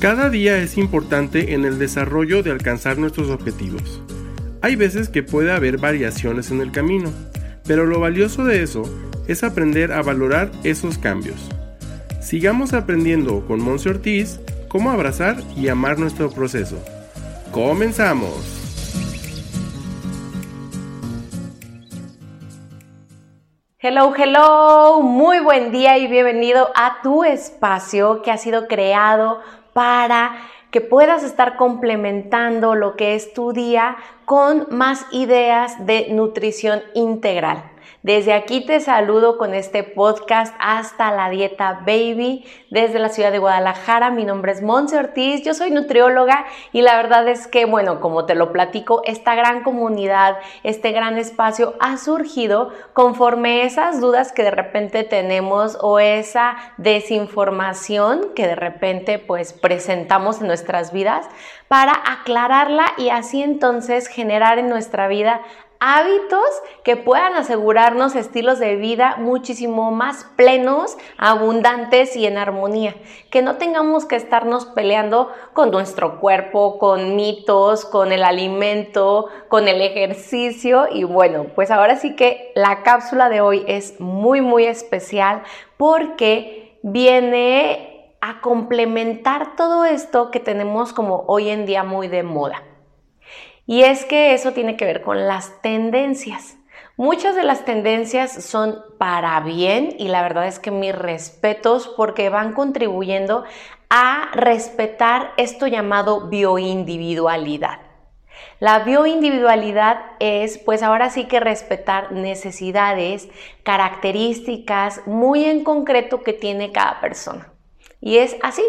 Cada día es importante en el desarrollo de alcanzar nuestros objetivos. Hay veces que puede haber variaciones en el camino, pero lo valioso de eso es aprender a valorar esos cambios. Sigamos aprendiendo con Monse Ortiz cómo abrazar y amar nuestro proceso. ¡Comenzamos! Hello, hello, muy buen día y bienvenido a tu espacio que ha sido creado para que puedas estar complementando lo que es tu día con más ideas de nutrición integral. Desde aquí te saludo con este podcast hasta la dieta baby desde la ciudad de Guadalajara. Mi nombre es Monse Ortiz, yo soy nutrióloga y la verdad es que, bueno, como te lo platico, esta gran comunidad, este gran espacio ha surgido conforme esas dudas que de repente tenemos o esa desinformación que de repente pues presentamos en nuestras vidas para aclararla y así entonces generar en nuestra vida hábitos que puedan asegurarnos estilos de vida muchísimo más plenos, abundantes y en armonía. Que no tengamos que estarnos peleando con nuestro cuerpo, con mitos, con el alimento, con el ejercicio. Y bueno, pues ahora sí que la cápsula de hoy es muy, muy especial porque viene a complementar todo esto que tenemos como hoy en día muy de moda. Y es que eso tiene que ver con las tendencias. Muchas de las tendencias son para bien y la verdad es que mis respetos porque van contribuyendo a respetar esto llamado bioindividualidad. La bioindividualidad es, pues ahora sí que respetar necesidades, características muy en concreto que tiene cada persona. Y es así,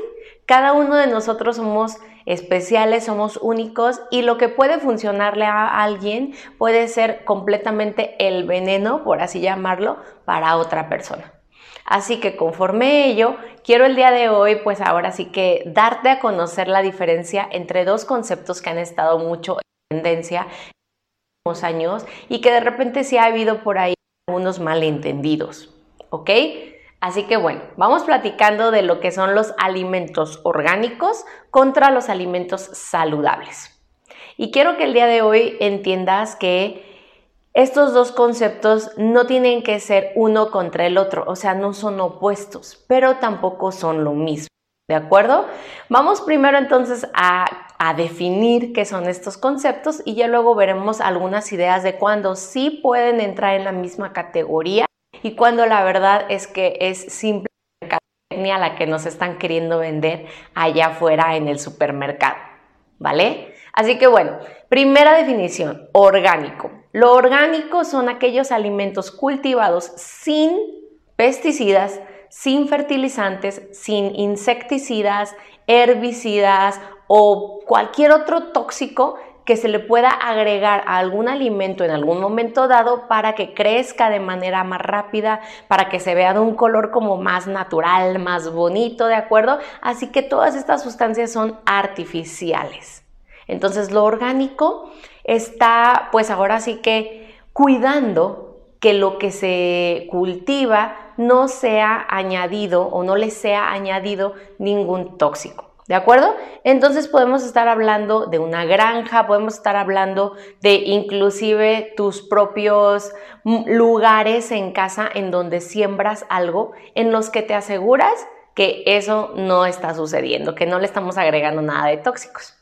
cada uno de nosotros somos especiales, somos únicos y lo que puede funcionarle a alguien puede ser completamente el veneno, por así llamarlo, para otra persona. Así que conforme ello, quiero el día de hoy, pues ahora sí que darte a conocer la diferencia entre dos conceptos que han estado mucho en tendencia en los años y que de repente sí ha habido por ahí algunos malentendidos, ¿ok? Así que bueno, vamos platicando de lo que son los alimentos orgánicos contra los alimentos saludables. Y quiero que el día de hoy entiendas que estos dos conceptos no tienen que ser uno contra el otro, o sea, no son opuestos, pero tampoco son lo mismo. ¿De acuerdo? Vamos primero entonces a, a, definir qué son estos conceptos y ya luego veremos algunas ideas de cuándo sí pueden entrar en la misma categoría y cuando la verdad es que es simple a la que nos están queriendo vender allá afuera en el supermercado, ¿vale? Así que bueno, primera definición, orgánico. Lo orgánico son aquellos alimentos cultivados sin pesticidas, sin fertilizantes, sin insecticidas, herbicidas o cualquier otro tóxico que se le pueda agregar a algún alimento en algún momento dado para que crezca de manera más rápida, para que se vea de un color como más natural, más bonito, ¿de acuerdo? Así que todas estas sustancias son artificiales. Entonces lo orgánico está pues ahora sí que cuidando que lo que se cultiva no sea añadido o no le sea añadido ningún tóxico. ¿De acuerdo? Entonces podemos estar hablando de una granja, podemos estar hablando de inclusive tus propios lugares en casa en donde siembras algo, en los que te aseguras que eso no está sucediendo, que no le estamos agregando nada de tóxicos.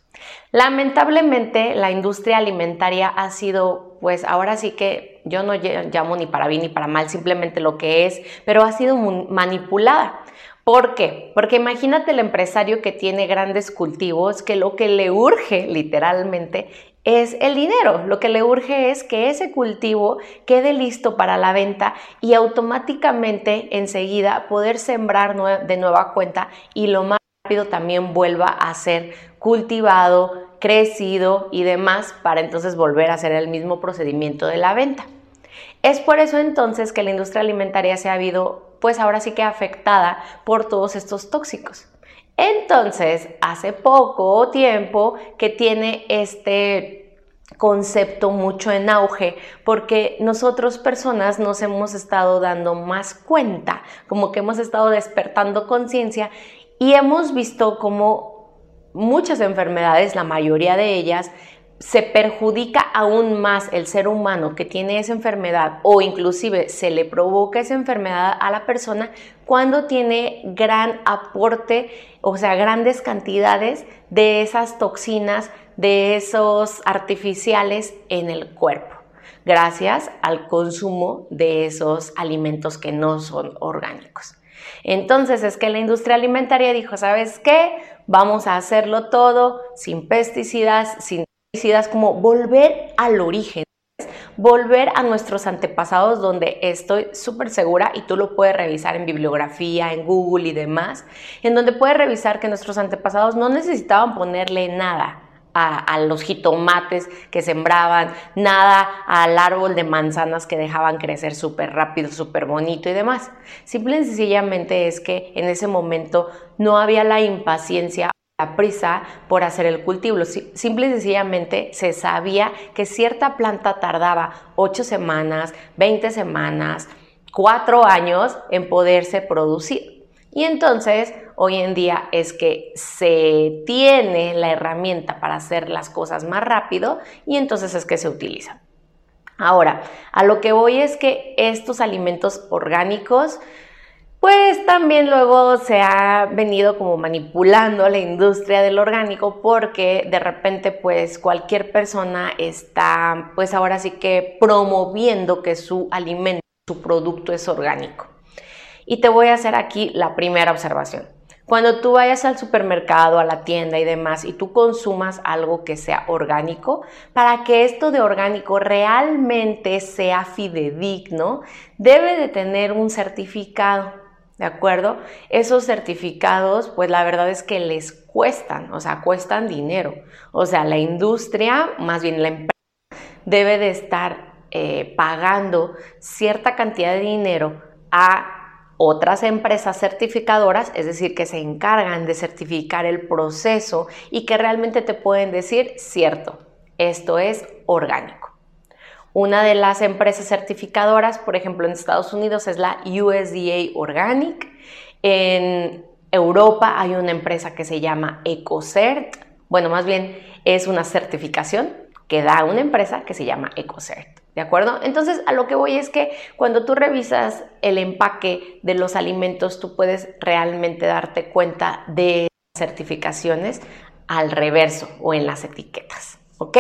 Lamentablemente la industria alimentaria ha sido, pues ahora sí que yo no llamo ni para bien ni para mal, simplemente lo que es, pero ha sido manipulada. ¿Por qué? Porque imagínate el empresario que tiene grandes cultivos, que lo que le urge literalmente es el dinero. Lo que le urge es que ese cultivo quede listo para la venta y automáticamente enseguida poder sembrar de nueva cuenta y lo más rápido también vuelva a ser cultivado, crecido y demás para entonces volver a hacer el mismo procedimiento de la venta. Es por eso entonces que la industria alimentaria se ha habido pues ahora sí que afectada por todos estos tóxicos. Entonces, hace poco tiempo que tiene este concepto mucho en auge porque nosotros personas nos hemos estado dando más cuenta, como que hemos estado despertando conciencia y hemos visto cómo muchas enfermedades, la mayoría de ellas, se perjudica aún más el ser humano que tiene esa enfermedad o inclusive se le provoca esa enfermedad a la persona cuando tiene gran aporte, o sea, grandes cantidades de esas toxinas, de esos artificiales en el cuerpo, gracias al consumo de esos alimentos que no son orgánicos. Entonces es que la industria alimentaria dijo, ¿sabes qué? Vamos a hacerlo todo sin pesticidas, sin como volver al origen volver a nuestros antepasados donde estoy súper segura y tú lo puedes revisar en bibliografía, en Google y demás, en donde puedes revisar que nuestros antepasados no necesitaban ponerle nada a, los jitomates que sembraban, nada al árbol de manzanas que dejaban crecer súper rápido, súper bonito y demás. Simple y sencillamente es que en ese momento no había la impaciencia la prisa por hacer el cultivo. Simple y sencillamente se sabía que cierta planta tardaba 8 semanas, 20 semanas, 4 años en poderse producir. Y entonces, hoy en día es que se tiene la herramienta para hacer las cosas más rápido y entonces es que se utilizan. Ahora, a lo que voy es que estos alimentos orgánicos, pues también luego se ha venido como manipulando la industria del orgánico porque de repente pues cualquier persona está pues ahora sí que promoviendo que su alimento, su producto es orgánico. Y te voy a hacer aquí la primera observación. Cuando tú vayas al supermercado, a la tienda y demás, y tú consumas algo que sea orgánico, para que esto de orgánico realmente sea fidedigno, debe de tener un certificado, ¿de acuerdo? Esos certificados, pues la verdad es que les cuestan, o sea, cuestan dinero. O sea, la industria, más bien la empresa, debe de estar eh, pagando cierta cantidad de dinero a otras empresas certificadoras, es decir, que se encargan de certificar el proceso y que realmente te pueden decir, cierto, esto es orgánico. Una de las empresas certificadoras, por ejemplo, en Estados Unidos es la USDA Organic. En Europa hay una empresa que se llama EcoCert. Bueno, más bien es una certificación que da una empresa que se llama EcoCert. ¿De acuerdo? Entonces, a lo que voy es que cuando tú revisas el empaque de los alimentos, tú puedes realmente darte cuenta de certificaciones al reverso o en las etiquetas. ¿Ok?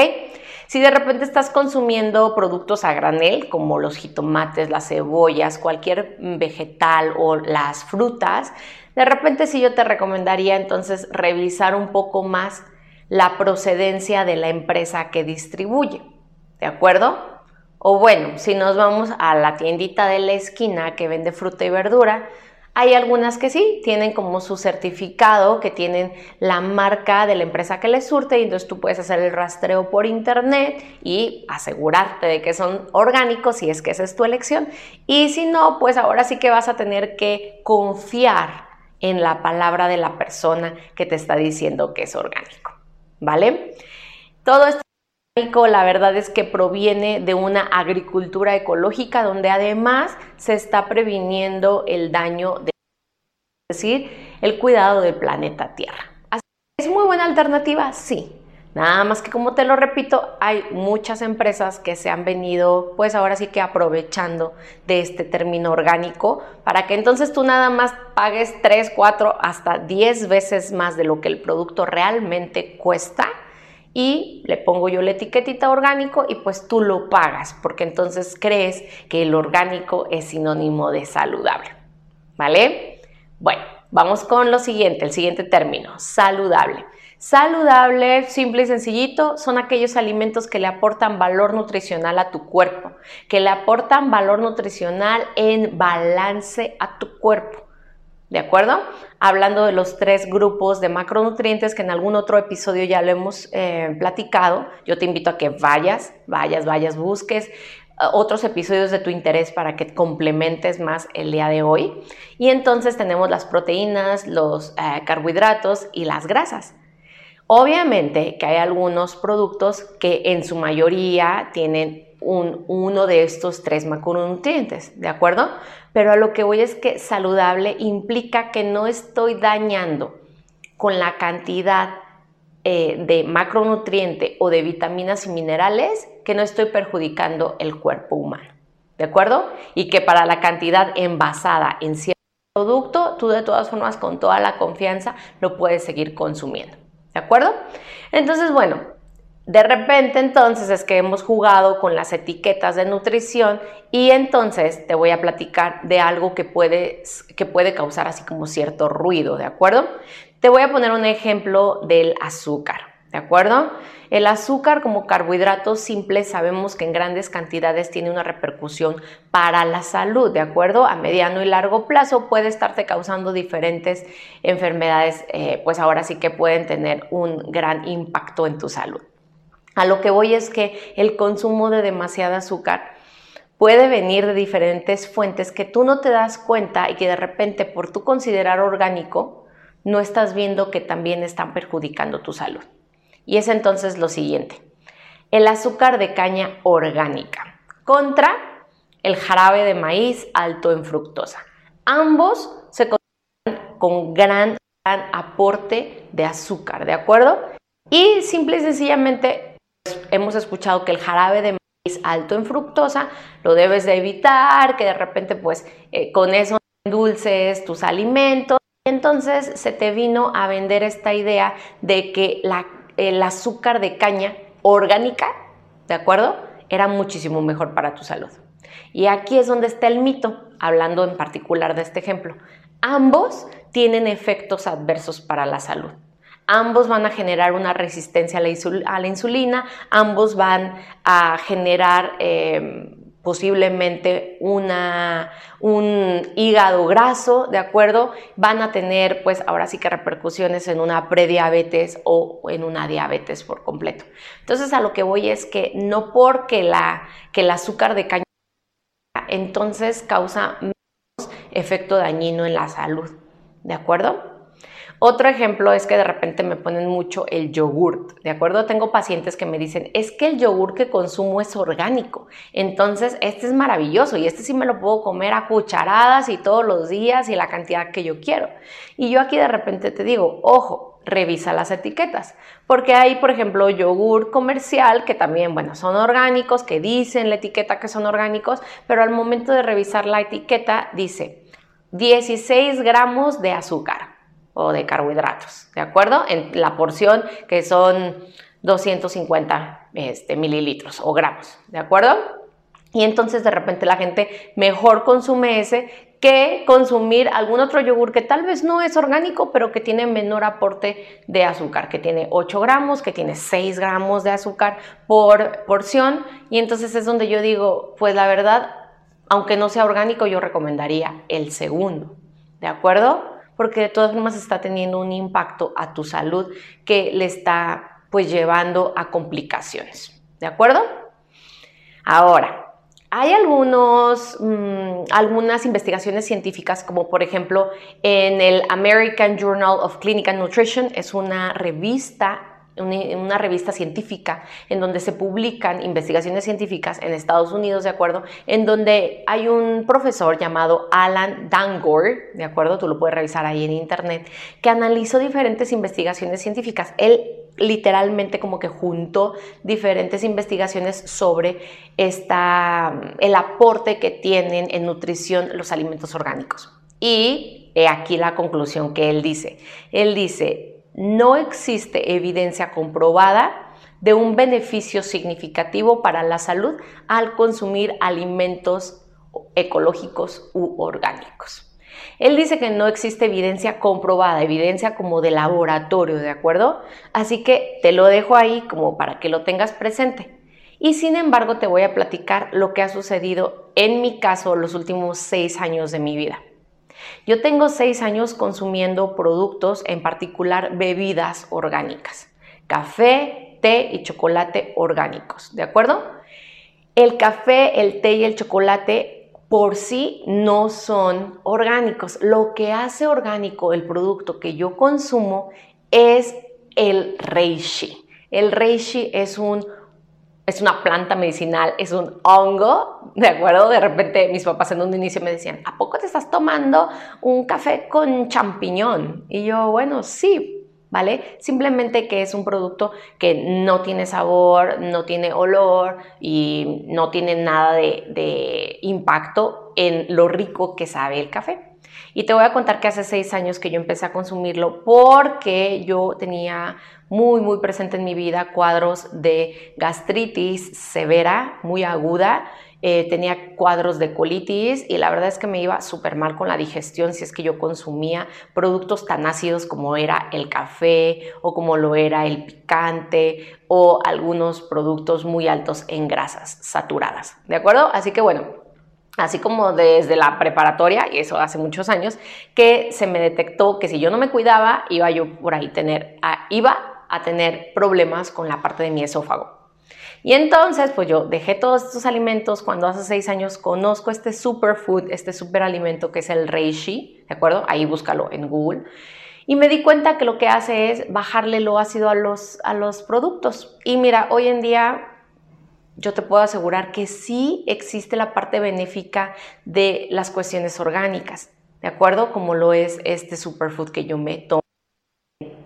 Si de repente estás consumiendo productos a granel, como los jitomates, las cebollas, cualquier vegetal o las frutas, de repente sí yo te recomendaría entonces revisar un poco más la procedencia de la empresa que distribuye. ¿De acuerdo? O bueno, si nos vamos a la tiendita de la esquina que vende fruta y verdura, hay algunas que sí, tienen como su certificado, que tienen la marca de la empresa que les surte y entonces tú puedes hacer el rastreo por internet y asegurarte de que son orgánicos si es que esa es tu elección. Y si no, pues ahora sí que vas a tener que confiar en la palabra de la persona que te está diciendo que es orgánico. ¿Vale? Todo esto la verdad es que proviene de una agricultura ecológica donde además se está previniendo el daño de decir, el cuidado del planeta Tierra. ¿Es muy buena alternativa? Sí. Nada más que como te lo repito, hay muchas empresas que se han venido, pues ahora sí que aprovechando de este término orgánico para que entonces tú nada más pagues 3, 4, hasta 10 veces más de lo que el producto realmente cuesta y le pongo yo la etiquetita orgánico y pues tú lo pagas porque entonces crees que el orgánico es sinónimo de saludable. ¿Vale? Bueno, vamos con lo siguiente, el siguiente término, saludable. Saludable, simple y sencillito, son aquellos alimentos que le aportan valor nutricional a tu cuerpo, que le aportan valor nutricional en balance a tu cuerpo. ¿De acuerdo? Hablando de los tres grupos de macronutrientes que en algún otro episodio ya lo hemos eh, platicado, yo te invito a que vayas, vayas, vayas, busques otros episodios de tu interés para que complementes más el día de hoy. Y entonces tenemos las proteínas, los eh, carbohidratos y las grasas. Obviamente que hay algunos productos que en su mayoría tienen uno de estos tres macronutrientes, ¿de acuerdo? Pero a lo que voy es que saludable implica que no estoy dañando con la cantidad eh, de macronutriente o de vitaminas y minerales que no estoy perjudicando el cuerpo humano. ¿De acuerdo? Y que para la cantidad envasada en cierto producto, tú de todas formas con toda la confianza lo puedes seguir consumiendo. ¿De acuerdo? Entonces, bueno, de repente entonces es que hemos jugado con las etiquetas de nutrición y entonces te voy a platicar de algo que puede, que puede causar así como cierto ruido, ¿de acuerdo? Te voy a poner un ejemplo del azúcar, ¿de acuerdo? El azúcar como carbohidrato simple sabemos que en grandes cantidades tiene una repercusión para la salud, ¿de acuerdo? A mediano y largo plazo puede estarte causando diferentes enfermedades, eh, pues ahora sí que pueden tener un gran impacto en tu salud. A lo que voy es que el consumo de demasiada azúcar puede venir de diferentes fuentes que tú no te das cuenta y que de repente por tu considerar orgánico no estás viendo que también están perjudicando tu salud. Y es entonces lo siguiente, el azúcar de caña orgánica contra el jarabe de maíz alto en fructosa. Ambos se consideran con gran, gran aporte de azúcar, ¿de acuerdo? Y simple y sencillamente pues, hemos escuchado que el jarabe de maíz alto en fructosa lo debes de evitar, que de repente pues eh, con eso endulces tus alimentos. Entonces se te vino a vender esta idea de que el azúcar de caña orgánica, ¿de acuerdo? Era muchísimo mejor para tu salud. Y aquí es donde está el mito, hablando en particular de este ejemplo. Ambos tienen efectos adversos para la salud. Ambos van a generar una resistencia a la, insulina, ambos van a generar eh, posiblemente una, un hígado graso, ¿de acuerdo? Van a tener, pues ahora sí que repercusiones en una prediabetes o en una diabetes por completo. Entonces a lo que voy es que no porque la, que el azúcar de caña entonces causa menos efecto dañino en la salud, ¿de acuerdo? Otro ejemplo es que de repente me ponen mucho el yogurt, ¿de acuerdo? Tengo pacientes que me dicen, es que el yogur que consumo es orgánico, entonces este es maravilloso y este sí me lo puedo comer a cucharadas y todos los días y la cantidad que yo quiero. Y yo aquí de repente te digo, ojo, revisa las etiquetas, porque hay, por ejemplo, yogur comercial que también, bueno, son orgánicos, que dicen la etiqueta que son orgánicos, pero al momento de revisar la etiqueta dice 16 gramos de azúcar o de carbohidratos, ¿de acuerdo? En la porción que son 250 este, mililitros o gramos, ¿de acuerdo? Y entonces de repente la gente mejor consume ese que consumir algún otro yogur que tal vez no es orgánico, pero que tiene menor aporte de azúcar, que tiene 8 gramos, que tiene 6 gramos de azúcar por porción. Y entonces es donde yo digo, pues la verdad, aunque no sea orgánico, yo recomendaría el segundo, ¿de acuerdo? Porque de todas formas está teniendo un impacto a tu salud que le está pues llevando a complicaciones. ¿De acuerdo? Ahora, hay algunos, mm, algunas investigaciones científicas, como por ejemplo en el American Journal of Clinical Nutrition, es una revista una, revista científica en donde se publican investigaciones científicas en Estados Unidos, ¿de acuerdo? En donde hay un profesor llamado Alan Dangor, ¿de acuerdo? Tú lo puedes revisar ahí en internet, que analizó diferentes investigaciones científicas. Él literalmente como que juntó diferentes investigaciones sobre esta, el aporte que tienen en nutrición los alimentos orgánicos. Y aquí la conclusión que él dice. Él dice, no existe evidencia comprobada de un beneficio significativo para la salud al consumir alimentos ecológicos u orgánicos. Él dice que no existe evidencia comprobada, evidencia como de laboratorio, ¿de acuerdo? Así que te lo dejo ahí como para que lo tengas presente. Y sin embargo te voy a platicar lo que ha sucedido en mi caso los últimos seis años de mi vida. Yo tengo seis años consumiendo productos, en particular bebidas orgánicas, café, té y chocolate orgánicos, ¿de acuerdo? El café, el té y el chocolate por sí no son orgánicos. Lo que hace orgánico el producto que yo consumo es el reishi. El reishi es un es una planta medicinal, es un hongo, ¿de acuerdo? De repente mis papás en un inicio me decían, ¿a poco te estás tomando un café con champiñón? Y yo, bueno, sí, ¿vale? Simplemente que es un producto que no tiene sabor, no tiene olor y no tiene nada de, impacto en lo rico que sabe el café. Y te voy a contar que hace seis años que yo empecé a consumirlo porque yo tenía muy, muy presente en mi vida cuadros de gastritis severa, muy aguda, eh, tenía cuadros de colitis y la verdad es que me iba súper mal con la digestión si es que yo consumía productos tan ácidos como era el café o como lo era el picante o algunos productos muy altos en grasas saturadas. ¿De acuerdo? Así que bueno, así como desde la preparatoria, y eso hace muchos años, que se me detectó que si yo no me cuidaba, iba yo por ahí a tener problemas con la parte de mi esófago. Y entonces, pues yo dejé todos estos alimentos cuando hace seis años conozco este superfood, este superalimento que es el reishi, ¿de acuerdo? Ahí búscalo en Google. Y me di cuenta que lo que hace es bajarle lo ácido a los, a los productos. Y mira, hoy en día yo te puedo asegurar que sí existe la parte benéfica de las cuestiones orgánicas, ¿de acuerdo? Como lo es este superfood que yo me tomo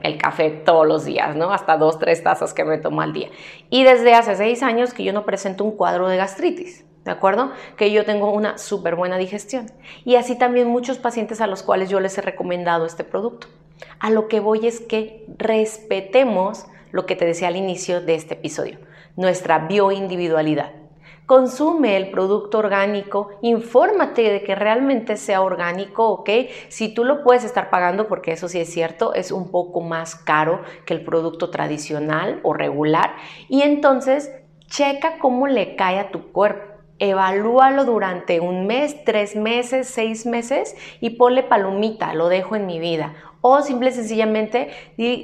el café todos los días, ¿no? Hasta dos, tres tazas que me tomo al día. Y desde hace seis años que yo no presento un cuadro de gastritis. ¿De acuerdo? Que yo tengo una súper buena digestión. Y así también muchos pacientes a los cuales yo les he recomendado este producto. A lo que voy es que respetemos lo que te decía al inicio de este episodio, nuestra bioindividualidad. Consume el producto orgánico, infórmate de que realmente sea orgánico, ¿ok? Si tú lo puedes estar pagando, porque eso sí es cierto, es un poco más caro que el producto tradicional o regular, y entonces checa cómo le cae a tu cuerpo. Evalúalo durante un mes, tres meses, seis meses y ponle palomita, lo dejo en mi vida. O simple y sencillamente,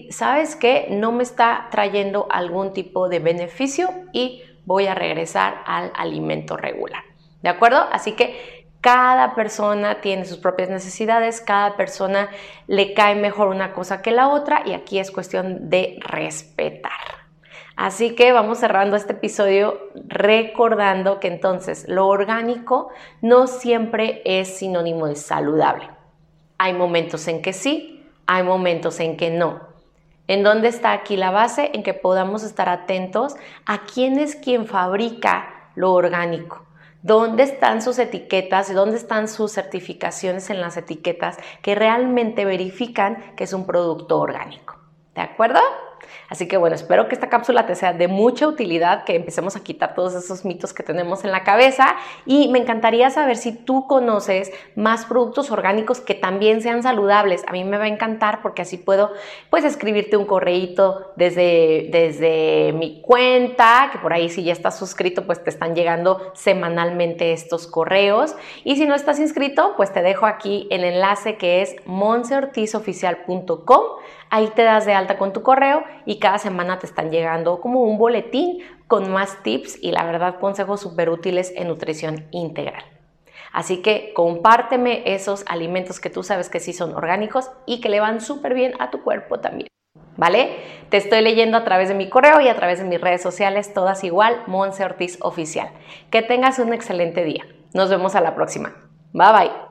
¿sabes qué? No me está trayendo algún tipo de beneficio y voy a regresar al alimento regular. ¿De acuerdo? Así que cada persona tiene sus propias necesidades, cada persona le cae mejor una cosa que la otra y aquí es cuestión de respetar. Así que vamos cerrando este episodio recordando que entonces lo orgánico no siempre es sinónimo de saludable. Hay momentos en que sí, hay momentos en que no. ¿En dónde está aquí la base? En que podamos estar atentos a quién es quien fabrica lo orgánico. ¿Dónde están sus etiquetas? ¿Dónde están sus certificaciones en las etiquetas que realmente verifican que es un producto orgánico? ¿De acuerdo? Así que bueno, espero que esta cápsula te sea de mucha utilidad, que empecemos a quitar todos esos mitos que tenemos en la cabeza y me encantaría saber si tú conoces más productos orgánicos que también sean saludables. A mí me va a encantar porque así puedo pues escribirte un correíto desde, desde mi cuenta, que por ahí si ya estás suscrito pues te están llegando semanalmente estos correos y si no estás inscrito pues te dejo aquí el enlace que es monseortizoficial.com Ahí te das de alta con tu correo y cada semana te están llegando como un boletín con más tips y la verdad consejos súper útiles en nutrición integral. Así que compárteme esos alimentos que tú sabes que sí son orgánicos y que le van súper bien a tu cuerpo también. ¿Vale? Te estoy leyendo a través de mi correo y a través de mis redes sociales, todas igual, Monse Ortiz Oficial. Que tengas un excelente día. Nos vemos a la próxima. Bye bye.